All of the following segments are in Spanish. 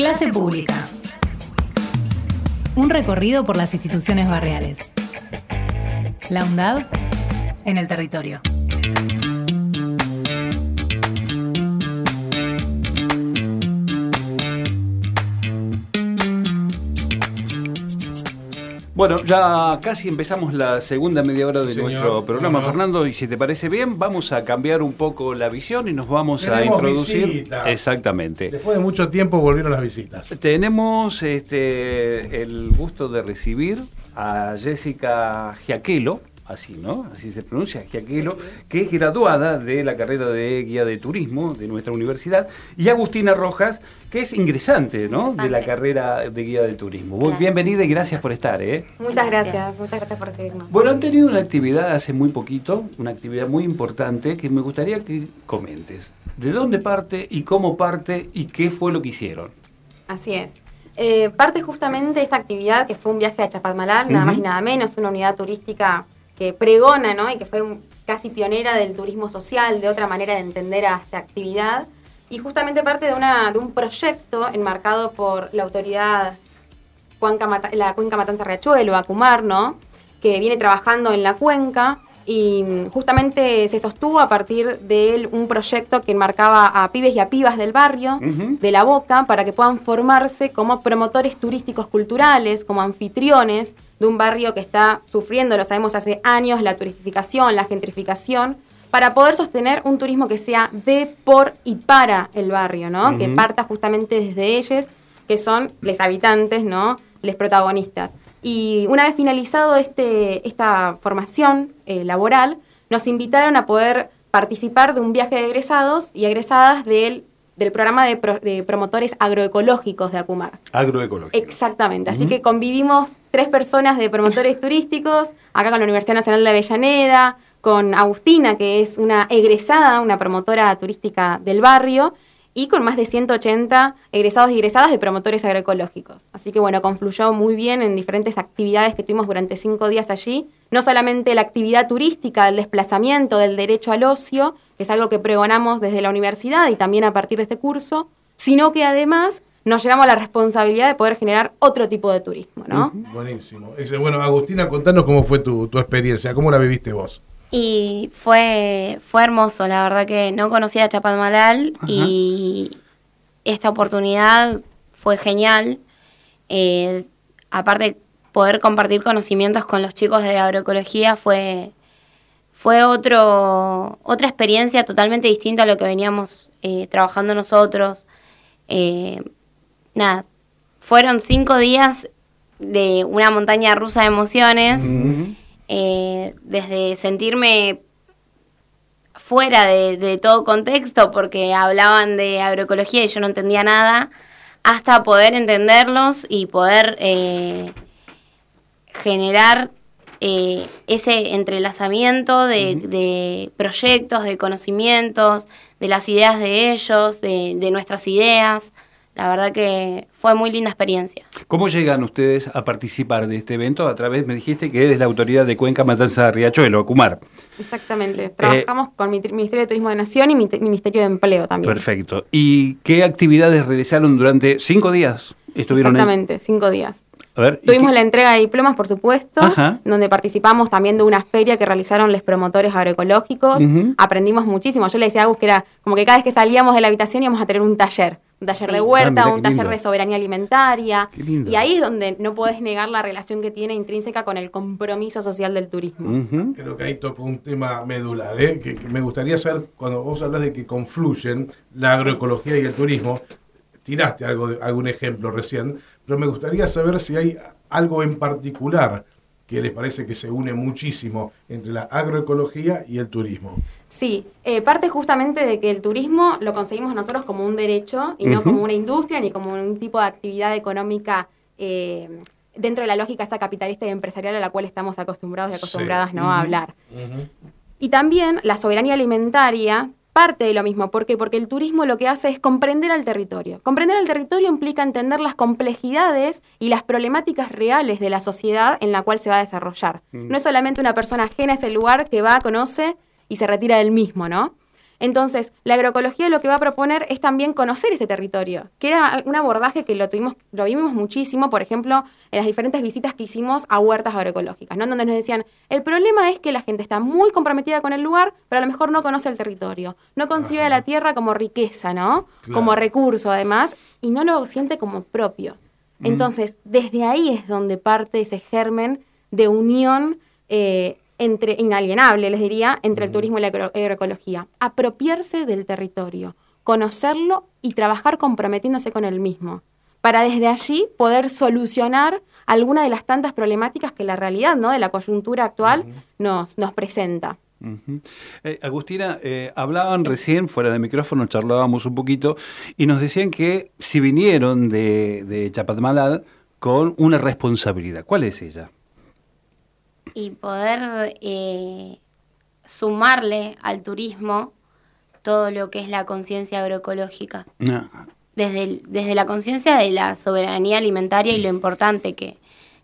Clase pública. Un recorrido por las instituciones barriales. La UNDAB en el territorio. Bueno, ya casi empezamos la segunda media hora de señor. nuestro programa, Bueno. Fernando, y si te parece bien, vamos a cambiar un poco la visión y nos vamos a introducir. Exactamente. Después de mucho tiempo volvieron las visitas. Tenemos este, el gusto de recibir a Jessica Giaquelo, así, ¿no? Así se pronuncia, Giaquelo, que es graduada de la carrera de guía de turismo de nuestra universidad, y Agustina Rojas, que es ingresante, ¿no? De la carrera de guía de turismo. Claro. bienvenida y gracias por estar, ¿eh? Muchas gracias, muchas gracias por recibirnos. Bueno, han tenido una actividad hace muy poquito, una actividad muy importante que me gustaría que comentes. ¿De dónde parte y cómo parte y qué fue lo que hicieron? Así es. Eh, parte justamente de esta actividad que fue un viaje a Chapalmalal, nada más y nada menos, una unidad turística que pregona, ¿no? Y que fue un- casi pionera del turismo social, de otra manera de entender a esta actividad. Y justamente parte de, una, de un proyecto enmarcado por la autoridad Cuenca Mata- la Cuenca Matanza Riachuelo, Acumar, ¿no? Que viene trabajando en la cuenca y mm, justamente se sostuvo a partir de él un proyecto que enmarcaba a pibes y a pibas del barrio, de la Boca, para que puedan formarse como promotores turísticos culturales, como anfitriones de un barrio que está sufriendo, lo sabemos hace años, la turistificación, la gentrificación, para poder sostener un turismo que sea de, por y para el barrio, ¿no? Que parta justamente desde ellos, que son los habitantes, ¿no? Los protagonistas. Y una vez finalizado este, esta formación eh, laboral, nos invitaron a poder participar de un viaje de egresados y egresadas del, del programa de, pro- de promotores agroecológicos de Acumar. Agroecológico. Exactamente, así que convivimos tres personas de promotores turísticos, acá con la Universidad Nacional de Avellaneda, con Agustina, que es una egresada, una promotora turística del barrio, y con más de 180 egresados y egresadas de promotores agroecológicos. Así que bueno, confluyó muy bien en diferentes actividades que tuvimos durante cinco días allí, no solamente la actividad turística, el desplazamiento, del derecho al ocio, que es algo que pregonamos desde la universidad y también a partir de este curso, sino que además nos llevamos a la responsabilidad de poder generar otro tipo de turismo, ¿no? Buenísimo. Dice, Bueno, Agustina, contanos cómo fue tu, tu experiencia, cómo la viviste vos. Y fue, fue hermoso, la verdad que no conocía a Chapadmalal Ajá. y esta oportunidad fue genial. Eh, aparte, poder compartir conocimientos con los chicos de agroecología fue, fue otro, otra experiencia totalmente distinta a lo que veníamos eh, trabajando nosotros. Eh, nada, fueron cinco días de una montaña rusa de emociones. Eh, desde sentirme fuera de, de todo contexto porque hablaban de agroecología y yo no entendía nada, hasta poder entenderlos y poder eh, generar eh, ese entrelazamiento de, de proyectos, de conocimientos, de las ideas de ellos, de, de nuestras ideas. La verdad que fue muy linda experiencia. ¿Cómo llegan ustedes a participar de este evento? A través, me dijiste que es la autoridad de Cuenca Matanza Riachuelo, Acumar. Exactamente. Trabajamos con mi Ministerio de Turismo de Nación y mi Ministerio de Empleo también. Perfecto. ¿Y qué actividades realizaron durante cinco días? Estuvieron ahí? Exactamente, cinco días. A ver, ¿y Tuvimos la entrega de diplomas, por supuesto, Ajá. donde participamos también de una feria que realizaron los promotores agroecológicos. Aprendimos muchísimo. Yo le decía a Agus que era como que cada vez que salíamos de la habitación íbamos a tener un taller. Un taller Sí. de Ah, huerta, un taller lindo. de soberanía alimentaria. Qué lindo. Y ahí es donde no podés negar la relación que tiene intrínseca con el compromiso social del turismo. Creo que ahí tocó un tema medular, ¿eh? que, que me gustaría saber, cuando vos hablas de que confluyen la agroecología y el turismo, tiraste algo de- algún ejemplo recién, pero me gustaría saber si hay algo en particular que les parece que se une muchísimo entre la agroecología y el turismo. Sí, eh, parte justamente de que el turismo lo conseguimos nosotros como un derecho y no como una industria ni como un tipo de actividad económica eh, dentro de la lógica esa capitalista y empresarial a la cual estamos acostumbrados y Sí. acostumbradas ¿no? A hablar. Y también la soberanía alimentaria parte de lo mismo. ¿Por qué? Porque el turismo lo que hace es comprender al territorio. Comprender al territorio implica entender las complejidades y las problemáticas reales de la sociedad en la cual se va a desarrollar. Mm. No es solamente una persona ajena a ese lugar que va, conoce y se retira del mismo, ¿no? Entonces, la agroecología lo que va a proponer es también conocer ese territorio, que era un abordaje que lo tuvimos, lo vimos muchísimo, por ejemplo, en las diferentes visitas que hicimos a huertas agroecológicas, ¿no? Donde nos decían, el problema es que la gente está muy comprometida con el lugar, pero a lo mejor no conoce el territorio, no concibe a la tierra como riqueza, ¿no? Como recurso, además, y no lo siente como propio. Entonces, desde ahí es donde parte ese germen de unión eh, entre, inalienable, les diría, entre el turismo y la agroecología. Apropiarse del territorio, conocerlo y trabajar comprometiéndose con el mismo, para desde allí poder solucionar alguna de las tantas problemáticas que la realidad ¿no? de la coyuntura actual nos, nos presenta. Eh, Agustina, eh, hablaban recién, fuera de micrófono, charlábamos un poquito, y nos decían que si vinieron de, de Chapadmalal con una responsabilidad. ¿Cuál es ella? Y poder eh, sumarle al turismo todo lo que es la conciencia agroecológica. Desde, desde la conciencia de la soberanía alimentaria y lo importante que,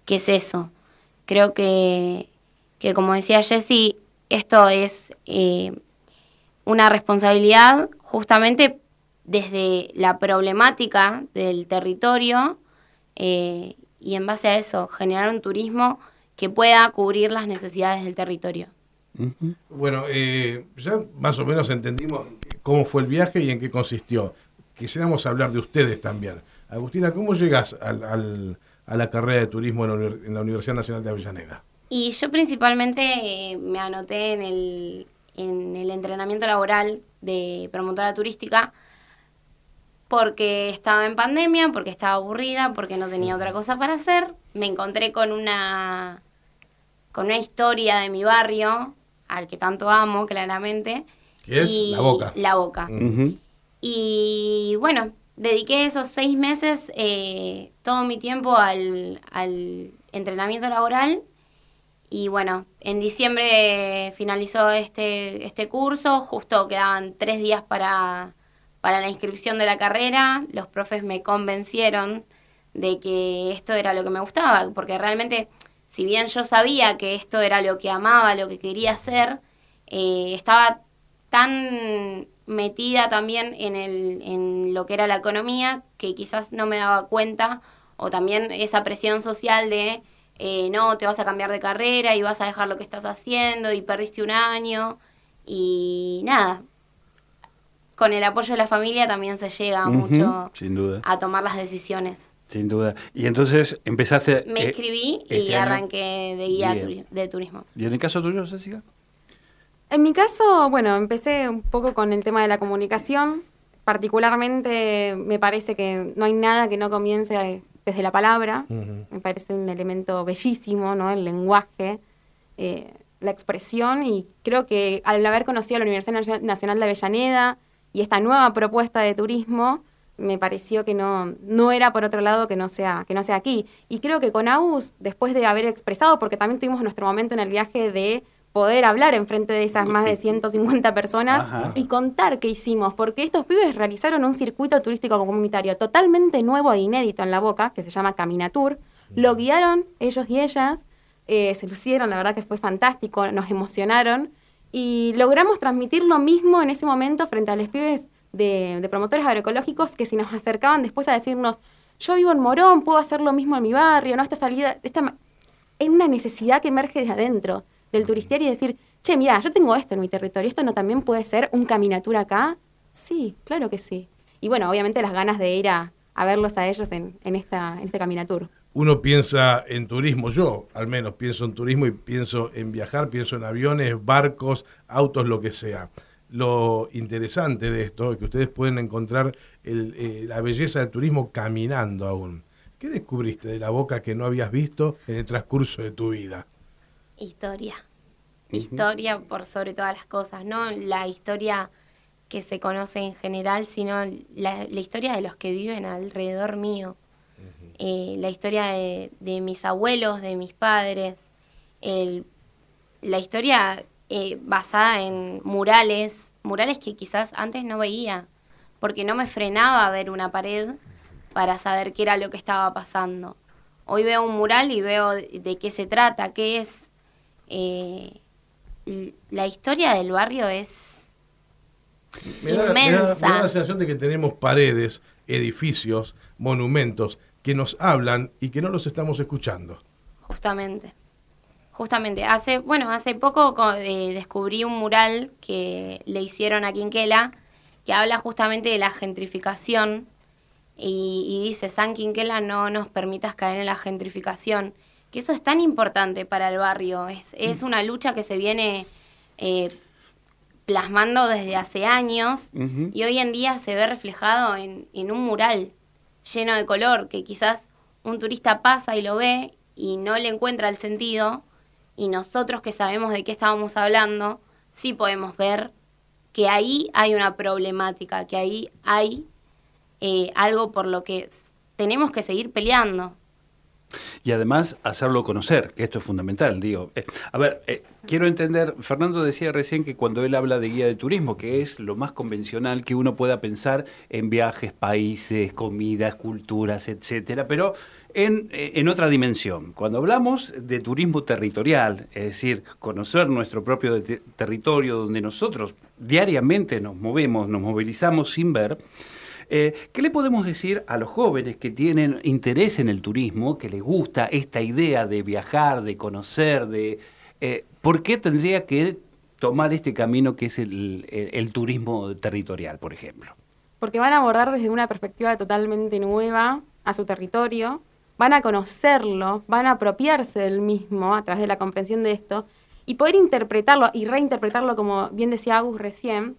es eso. Creo que, que, como decía Jessy, esto es eh, una responsabilidad justamente desde la problemática del territorio eh, y en base a eso generar un turismo que pueda cubrir las necesidades del territorio. Bueno, eh, ya más o menos entendimos cómo fue el viaje y en qué consistió. Quisiéramos hablar de ustedes también. Agustina, ¿cómo llegas al, a la carrera de turismo en la, Universidad Nacional de Avellaneda? Y yo principalmente eh, me anoté en el, en el entrenamiento laboral de promotora turística porque estaba en pandemia, porque estaba aburrida, porque no tenía otra cosa para hacer. Me encontré con una con una historia de mi barrio, al que tanto amo, claramente. ¿Qué es? la boca. La boca. Y bueno, dediqué esos seis meses, eh, todo mi tiempo al, entrenamiento laboral. Y bueno, en diciembre finalizó este, este curso, justo quedaban tres días para, para la inscripción de la carrera. Los profes me convencieron de que esto era lo que me gustaba, porque realmente si bien yo sabía que esto era lo que amaba, lo que quería hacer, eh, estaba tan metida también en, el, en lo que era la economía que quizás no me daba cuenta, o también esa presión social de, eh, no, te vas a cambiar de carrera y vas a dejar lo que estás haciendo y perdiste un año, y nada. Con el apoyo de la familia también se llega mucho a tomar las decisiones. Sin duda. Y entonces empezaste... Me eh, inscribí y este arranqué de guía de turismo. ¿Y en el caso tuyo, Cecilia? En mi caso, bueno, empecé un poco con el tema de la comunicación. Particularmente me parece que no hay nada que no comience desde la palabra. Me parece un elemento bellísimo, ¿no? El lenguaje, eh, la expresión. Y creo que al haber conocido la Universidad Nacional de Avellaneda y esta nueva propuesta de turismo, me pareció que no, no era por otro lado que no, sea, que no sea aquí. Y creo que con Agus, después de haber expresado, porque también tuvimos nuestro momento en el viaje de poder hablar en frente de esas más de 150 personas y contar qué hicimos, porque estos pibes realizaron un circuito turístico comunitario totalmente nuevo e inédito en la boca, que se llama Caminatur. Lo guiaron ellos y ellas, eh, se lucieron, la verdad que fue fantástico, nos emocionaron y logramos transmitir lo mismo en ese momento frente a los pibes de, promotores agroecológicos que si nos acercaban después a decirnos, yo vivo en Morón, puedo hacer lo mismo en mi barrio, ¿no? Esta salida, esta, es una necesidad que emerge desde adentro del turistier y decir, che, mira, yo tengo esto en mi territorio, ¿esto no también puede ser un caminatura acá? Sí, claro que sí. Y bueno, obviamente las ganas de ir a, verlos a ellos en, esta, en este caminatur. Uno piensa en turismo, yo al menos pienso en turismo y pienso en viajar, pienso en aviones, barcos, autos, lo que sea lo interesante de esto es que ustedes pueden encontrar eh, la belleza del turismo caminando aún. ¿Qué descubriste de la boca que no habías visto en el transcurso de tu vida? Historia. Historia por sobre todas las cosas, no la historia que se conoce en general, sino la, historia de los que viven alrededor mío. Eh, la historia de, mis abuelos, de mis padres, la historia eh, basada en murales, murales que quizás antes no veía, porque no me frenaba a ver una pared para saber qué era lo que estaba pasando. Hoy veo un mural y veo de, qué se trata, qué es. Eh, la historia del barrio es Me da, me da- me da inmensa. la sensación de que tenemos paredes, edificios, monumentos que nos hablan y que no los estamos escuchando. Justamente. Justamente. Hace, bueno, hace poco co- eh, descubrí un mural que le hicieron a Quinquela que habla justamente de la gentrificación y, y dice, San Quinquela, no nos permitas caer en la gentrificación. Que eso es tan importante para el barrio. Es, es una lucha que se viene eh, plasmando desde hace años y hoy en día se ve reflejado en, en un mural lleno de color que quizás un turista pasa y lo ve y no le encuentra el sentido y nosotros que sabemos de qué estábamos hablando sí podemos ver que ahí hay una problemática, que ahí hay eh, algo por lo que tenemos que seguir peleando. Y además hacerlo conocer, que esto es fundamental, digo. Eh, a ver, eh, quiero entender, Fernando decía recién que cuando él habla de guía de turismo, que es lo más convencional que uno pueda pensar en viajes, países, comidas, culturas, etcétera, pero en, eh, en otra dimensión. Cuando hablamos de turismo territorial, es decir, conocer nuestro propio territorio donde nosotros diariamente nos movemos, nos movilizamos sin ver, eh, ¿Qué le podemos decir a los jóvenes que tienen interés en el turismo, que les gusta esta idea de viajar, de conocer, de eh, por qué tendría que tomar este camino que es el, turismo territorial, por ejemplo? porque van a abordar desde una perspectiva totalmente nueva a su territorio, van a conocerlo, van a apropiarse del mismo a través de la comprensión de esto y poder interpretarlo y reinterpretarlo, como bien decía Agus recién,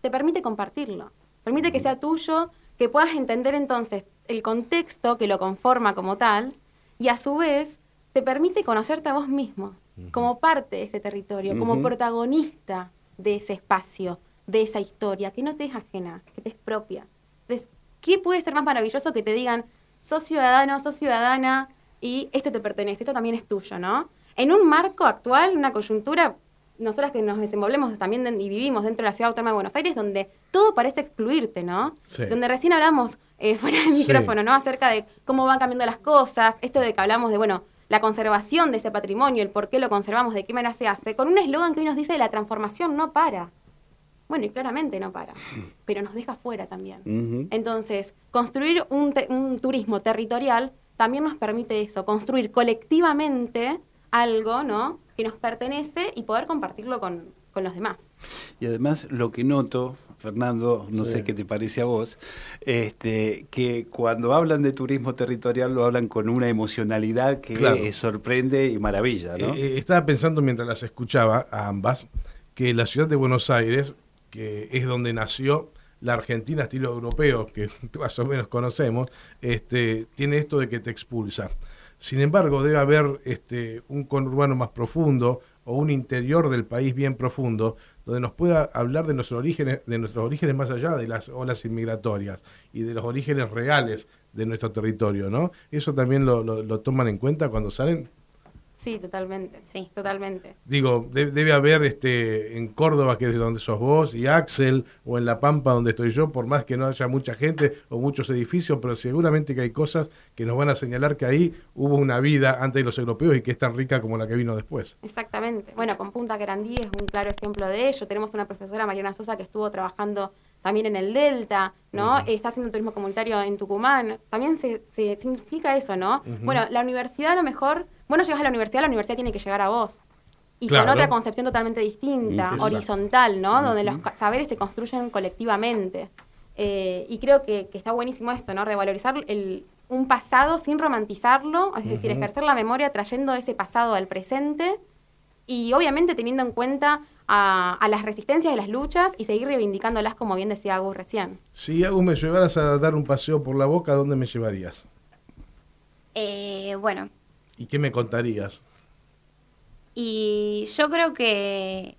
te permite compartirlo, permite que sea tuyo, que puedas entender entonces el contexto que lo conforma como tal y a su vez te permite conocerte a vos mismo como parte de ese territorio, como protagonista de ese espacio, de esa historia, que no te es ajena, que te es propia. Entonces, ¿qué puede ser más maravilloso que te digan, sos ciudadano, sos ciudadana y esto te pertenece, esto también es tuyo, ¿no? En un marco actual, una coyuntura, nosotras que nos desenvolvemos también y vivimos dentro de la ciudad autónoma de Buenos Aires, donde todo parece excluirte, ¿no? Sí. Donde recién hablamos eh, fuera del Sí. micrófono, ¿no? Acerca de cómo van cambiando las cosas, esto de que hablamos de, bueno, la conservación de ese patrimonio, el por qué lo conservamos, de qué manera se hace, con un eslogan que hoy nos dice la transformación no para. Bueno, y claramente no para, pero nos deja fuera también. Entonces, construir un, te- un turismo territorial también nos permite eso, construir colectivamente algo, ¿no? Que nos pertenece y poder compartirlo con, con los demás. Y además lo que noto, Fernando, no Sí. sé qué te parece a vos, este, que cuando hablan de turismo territorial lo hablan con una emocionalidad que Claro. eh, sorprende y maravilla, ¿no? Eh, eh, estaba pensando mientras las escuchaba a ambas que la ciudad de Buenos Aires, que es donde nació la Argentina estilo europeo, que más o menos conocemos, este, tiene esto de que te expulsa. Sin embargo, debe haber este, un conurbano más profundo o un interior del país bien profundo donde nos pueda hablar de nuestros orígenes, de nuestros orígenes más allá de las olas inmigratorias y de los orígenes reales de nuestro territorio, ¿no? Eso también lo, lo- lo toman en cuenta cuando salen. Sí, totalmente. Sí. Totalmente. Digo, de- debe haber este en Córdoba, que es de donde sos vos, y Axel, o en La Pampa, donde estoy yo, por más que no haya mucha gente o muchos edificios, pero seguramente que hay cosas que nos van a señalar que ahí hubo una vida antes de los europeos y que es tan rica como la que vino después. Exactamente. Bueno, con Punta Grandí es un claro ejemplo de ello. Tenemos una profesora, Mariana Sosa, que estuvo trabajando también en el Delta, ¿no? Está haciendo turismo comunitario en Tucumán. También se, se significa eso, ¿no? Bueno, la universidad a lo mejor, bueno, llegas a la universidad, la universidad tiene que llegar a vos. Y Claro. con otra concepción totalmente distinta, Exacto. horizontal, ¿no? Donde los saberes se construyen colectivamente. Eh, y creo que, que está buenísimo esto, ¿no? Revalorizar el, un pasado sin romantizarlo, es decir, ejercer la memoria trayendo ese pasado al presente y obviamente teniendo en cuenta a, a las resistencias y las luchas y seguir reivindicándolas, como bien decía Agus recién. Si Agus me llevaras a dar un paseo por la boca, ¿a dónde me llevarías? Eh, bueno, ¿Y qué me contarías? y yo creo que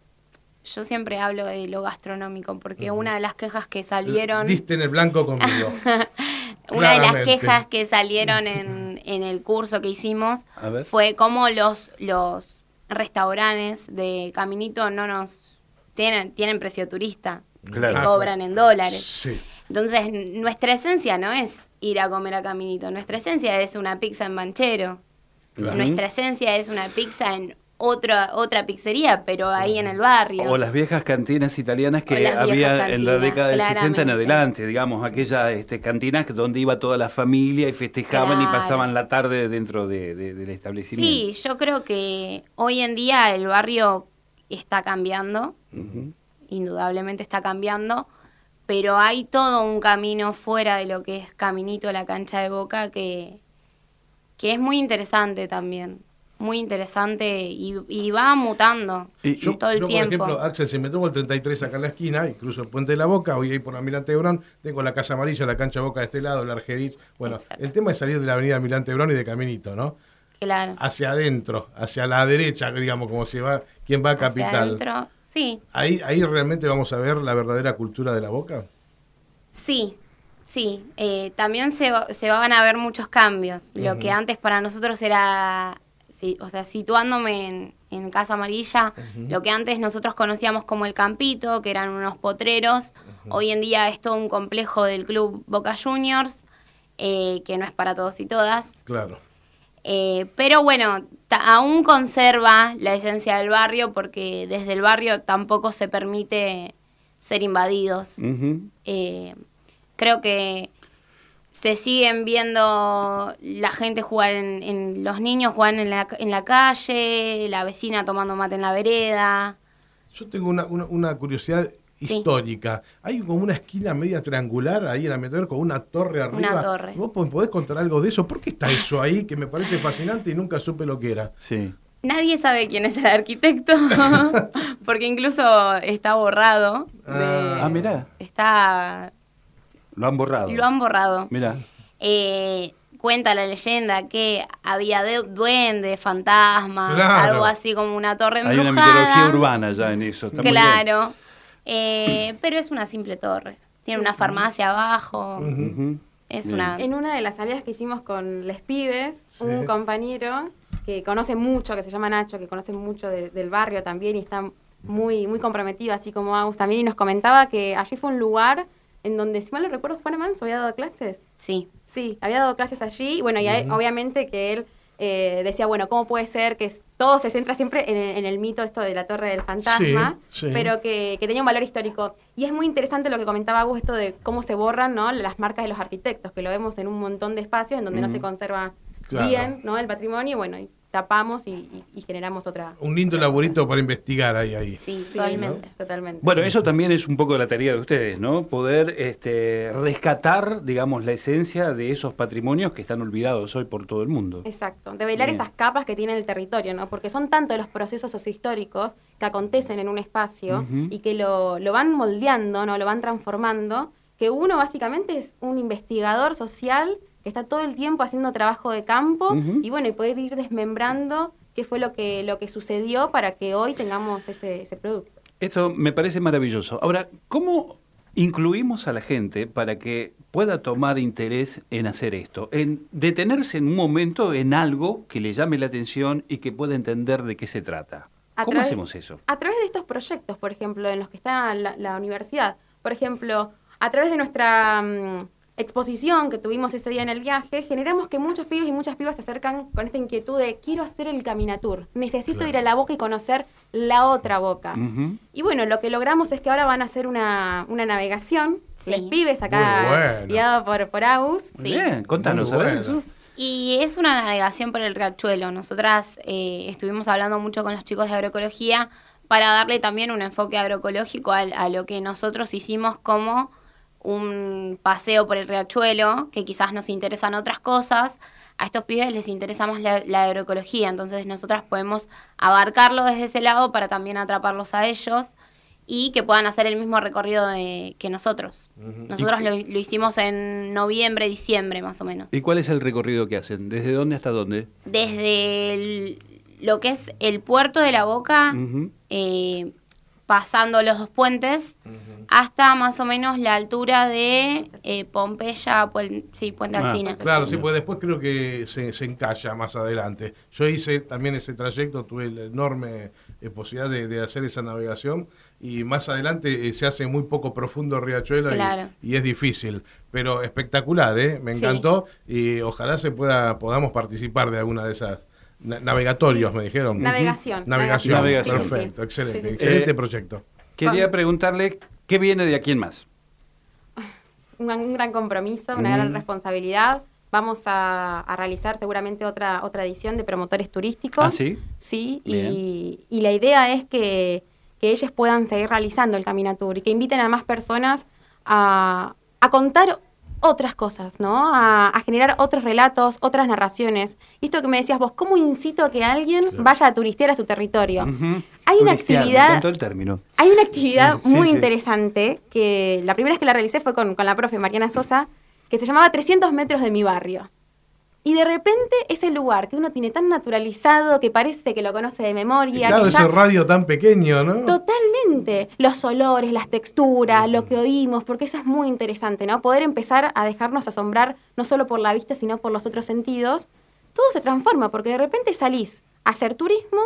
yo siempre hablo de lo gastronómico, porque una de las quejas que salieron... Diste en el blanco conmigo. Una de las quejas que salieron en, en el curso que hicimos A ver. fue cómo los, los restaurantes de Caminito no nos tienen, tienen precio turista, Claro. que cobran en dólares. Sí. Entonces, nuestra esencia no es ir a comer a Caminito, nuestra esencia es una pizza en manchero, Claro. nuestra esencia es una pizza en otra, otra pizzería, pero ahí en el barrio. O las viejas cantinas italianas que había en la década del 60 en adelante, digamos, aquellas este, cantinas donde iba toda la familia y festejaban y pasaban la tarde dentro de- de- del establecimiento. Sí, yo creo que hoy en día el barrio está cambiando, indudablemente está cambiando, pero hay todo un camino fuera de lo que es Caminito la cancha de Boca que, que es muy interesante también, muy interesante y, y va mutando Y- Yo, todo el yo, tiempo. por ejemplo, Axel, si me tomo el 33 acá en la esquina y cruzo el puente de la Boca, voy ahí por la Milán Tebrón, tengo la Casa Amarilla, la cancha Boca de este lado, el Argerich. Bueno, Exacto. el tema es salir de la avenida Milán Tebrón y de Caminito, ¿no? claro. Hacia adentro, hacia la derecha, digamos, como si va, quien va a Hacia Capital. adentro, sí, Ahí, ahí realmente vamos a ver la verdadera cultura de la Boca. Sí, sí. Eh, también se, se van a ver muchos cambios. Lo que antes para nosotros era, o sea, situándome en, en Casa Amarilla, lo que antes nosotros conocíamos como el Campito, que eran unos potreros, hoy en día es todo un complejo del club Boca Juniors, eh, que no es para todos y todas. Claro. Eh, pero bueno, aún conserva la esencia del barrio porque desde el barrio tampoco se permite ser invadidos. Eh, creo que se siguen viendo la gente jugar en, en- los niños jugar en la, en la calle, la vecina tomando mate en la vereda. Yo tengo una, una, una curiosidad Sí. histórica. Hay como una esquina media triangular ahí en la Meteor con una torre arriba. Una torre. ¿Vos po- podés contar algo de eso? ¿Por qué está eso ahí que me parece fascinante y nunca supe lo que era? Sí. Nadie sabe quién es el arquitecto, porque incluso está borrado. de- Ah, mirá. Está, Lo han borrado. lo han borrado. Mirá. Eh, cuenta la leyenda que había de- duendes, fantasmas, Claro. algo así como una torre Hay embrujada. una mitología urbana ya en eso. está muy. Claro. Eh, pero es una simple torre. Tiene una farmacia abajo. Es Bien. una. En una de las salidas que hicimos con les pibes, Sí. un compañero que conoce mucho, que se llama Nacho, que conoce mucho de- del barrio también y está muy, muy comprometido, así como Agus también, y nos comentaba que allí fue un lugar en donde, si mal no recuerdo, Juan Manso había dado clases. Sí. Sí, había dado clases allí, y bueno, y a él, obviamente que él eh, decía, bueno, ¿cómo puede ser que todo se centra siempre en, el- en el mito esto de la Torre del Fantasma, Sí, sí. pero que, que tenía un valor histórico? Y es muy interesante lo que comentaba Agus, esto de cómo se borran ¿no? las marcas de los arquitectos, que lo vemos en un montón de espacios en donde no se conserva Claro. bien ¿no? el patrimonio, y bueno, y tapamos y, y- y generamos otra... Un lindo laborito para investigar ahí. ahí. Sí, Sí, totalmente. ¿no? Totalmente. Bueno, eso también es un poco la tarea de ustedes, ¿no? Poder este, rescatar, digamos, la esencia de esos patrimonios que están olvidados hoy por todo el mundo. Exacto, de velar Bien. esas capas que tiene el territorio, ¿no? Porque son tantos los procesos sociohistóricos que acontecen en un espacio y que lo, lo van moldeando, ¿no? Lo van transformando, que uno básicamente es un investigador social que está todo el tiempo haciendo trabajo de campo y bueno, y poder ir desmembrando qué fue lo que, lo que sucedió para que hoy tengamos ese, ese producto. Esto me parece maravilloso. Ahora, ¿cómo incluimos a la gente para que pueda tomar interés en hacer esto? En detenerse en un momento en algo que le llame la atención y que pueda entender de qué se trata. A ¿Cómo través- hacemos eso? A través de estos proyectos, por ejemplo, en los que está la, la universidad. Por ejemplo, a través de nuestra mm, exposición que tuvimos ese día en el viaje, generamos que muchos pibes y muchas pibas se acercan con esta inquietud de quiero hacer el caminatur, necesito Claro. ir a la boca y conocer la otra boca. Y bueno, lo que logramos es que ahora van a hacer una, una navegación, Sí. les pibes acá, bueno. guiado por, por Agus. Muy Sí. Bien, contanos, Muy a ver eso. Y es una navegación por el riachuelo. Nosotras eh, estuvimos hablando mucho con los chicos de agroecología para darle también un enfoque agroecológico a, lo que nosotros hicimos como un paseo por el riachuelo, que quizás nos interesan otras cosas. A estos pibes les interesa más la, la agroecología, entonces nosotras podemos abarcarlo desde ese lado para también atraparlos a ellos y que puedan hacer el mismo recorrido de- que nosotros. Nosotros lo, lo hicimos en noviembre, diciembre más o menos ¿Y cuál es el recorrido que hacen? ¿Desde dónde hasta dónde? desde el- lo que es el puerto de la Boca, eh, pasando los dos puentes, hasta más o menos la altura de eh, Pompeya, Puen- sí, Puente Ah, Alsina. Claro, sí, pues después creo que se, se encalla más adelante. Yo hice también ese trayecto, tuve la enorme eh, posibilidad de, de hacer esa navegación y más adelante eh, se hace muy poco profundo el riachuelo y- Claro. y, es difícil, pero espectacular, ¿eh? Me Sí. encantó y ojalá se pueda podamos participar de alguna de esas Na- navegatorios, Sí. me dijeron. Navegación. Navegación. Navegación. Perfecto, Sí, sí. excelente. Sí, sí, sí. Excelente Eh, proyecto. Quería Con- preguntarle qué viene de aquí en más. un, un gran compromiso, una Mm. gran responsabilidad. Vamos a, a realizar seguramente otra, otra edición de promotores turísticos. Ah, ¿sí? Y, y la idea es que, que ellos puedan seguir realizando el Caminatur y que inviten a más personas a, a contar otras cosas, ¿no? A, a generar otros relatos, otras narraciones. Y esto que me decías vos, ¿cómo incito a que alguien Claro. vaya a turistear a su territorio? Hay una Turistear, actividad- el término. Hay una actividad Sí, muy sí. interesante que la primera vez que la realicé fue con, con la profe Mariana Sosa, que se llamaba 300 metros de mi barrio. Y de repente ese lugar que uno tiene tan naturalizado que parece que lo conoce de Y memoria, claro, que ese radio tan pequeño, ¿no? Totalmente. Los olores, las texturas, lo que oímos, porque eso es muy interesante, ¿no? Poder empezar a dejarnos asombrar no solo por la vista, sino por los otros sentidos. Todo se transforma, porque de repente salís a hacer turismo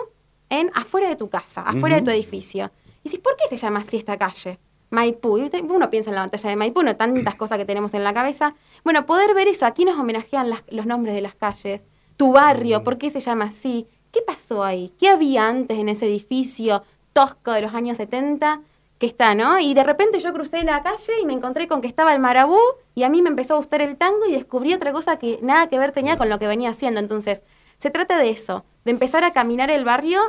en afuera de tu casa, afuera de tu edificio. Y dices, ¿por qué se llama así esta calle? Maipú. Y uno piensa en la batalla de Maipú, no tantas cosas que tenemos en la cabeza. Bueno, poder ver eso, aquí nos homenajean las- los nombres de las calles, tu barrio, ¿por qué se llama así? ¿Qué pasó ahí? ¿Qué había antes en ese edificio tosco de los años 70 que está, ¿no? Y de repente yo crucé la calle y me encontré con que estaba el marabú y a mí me empezó a gustar el tango y descubrí otra cosa que nada que ver tenía con lo que venía haciendo. Entonces, se trata de eso, de empezar a caminar el barrio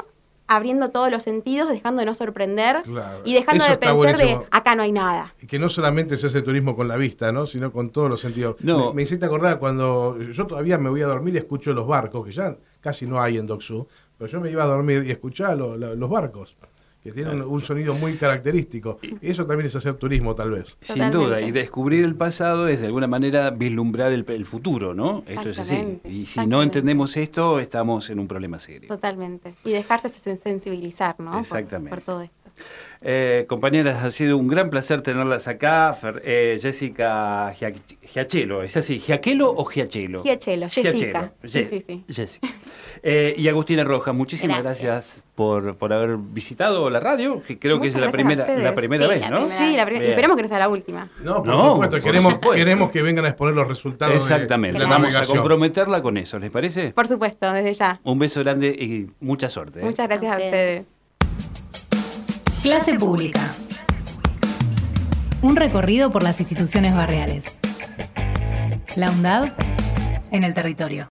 abriendo todos los sentidos, dejando de no sorprender Claro. y dejando Eso de pensar de buenísimo. acá no hay nada. Y que no solamente se hace turismo con la vista, ¿no? Sino con todos los sentidos. No. Me, me hiciste acordar cuando yo todavía me voy a dormir y escucho los barcos, que ya casi no hay en Doxú, pero yo me iba a dormir y escuchaba lo- lo- los barcos, que tienen un, un sonido muy característico. Y eso también es hacer turismo, tal vez. Sin duda, y descubrir el pasado es de alguna manera vislumbrar el, el futuro, ¿no? Esto es así. Exactamente, Y si no entendemos esto, estamos en un problema serio. Totalmente. Y dejarse sen- sensibilizar, ¿no? Por- Exactamente. Por, todo esto. Eh, compañeras, ha sido un gran placer tenerlas acá. Fer- eh, Jessica Gia- Giachelo, ¿es así? ¿Giachelo o Giachelo? Giachelo, Jessica. Sí, Ye- sí, sí. Jessica. Eh, y Agustina Rojas, muchísimas gracias, Gracias. por, por haber visitado la radio, que creo que es la primera, la primera Sí, vez, la ¿no? primera. Sí, la primera- Bien. esperemos que no sea la última. No, por No, supuesto, por queremos, supuesto. queremos que vengan a exponer los resultados de- Exactamente, de la vamos a navegación. comprometerla con eso, ¿les parece? Por supuesto, desde ya. Un beso grande y mucha suerte. ¿eh? Muchas gracias a ustedes. Clase pública. Un recorrido por las instituciones barriales. La UNDAD en el territorio.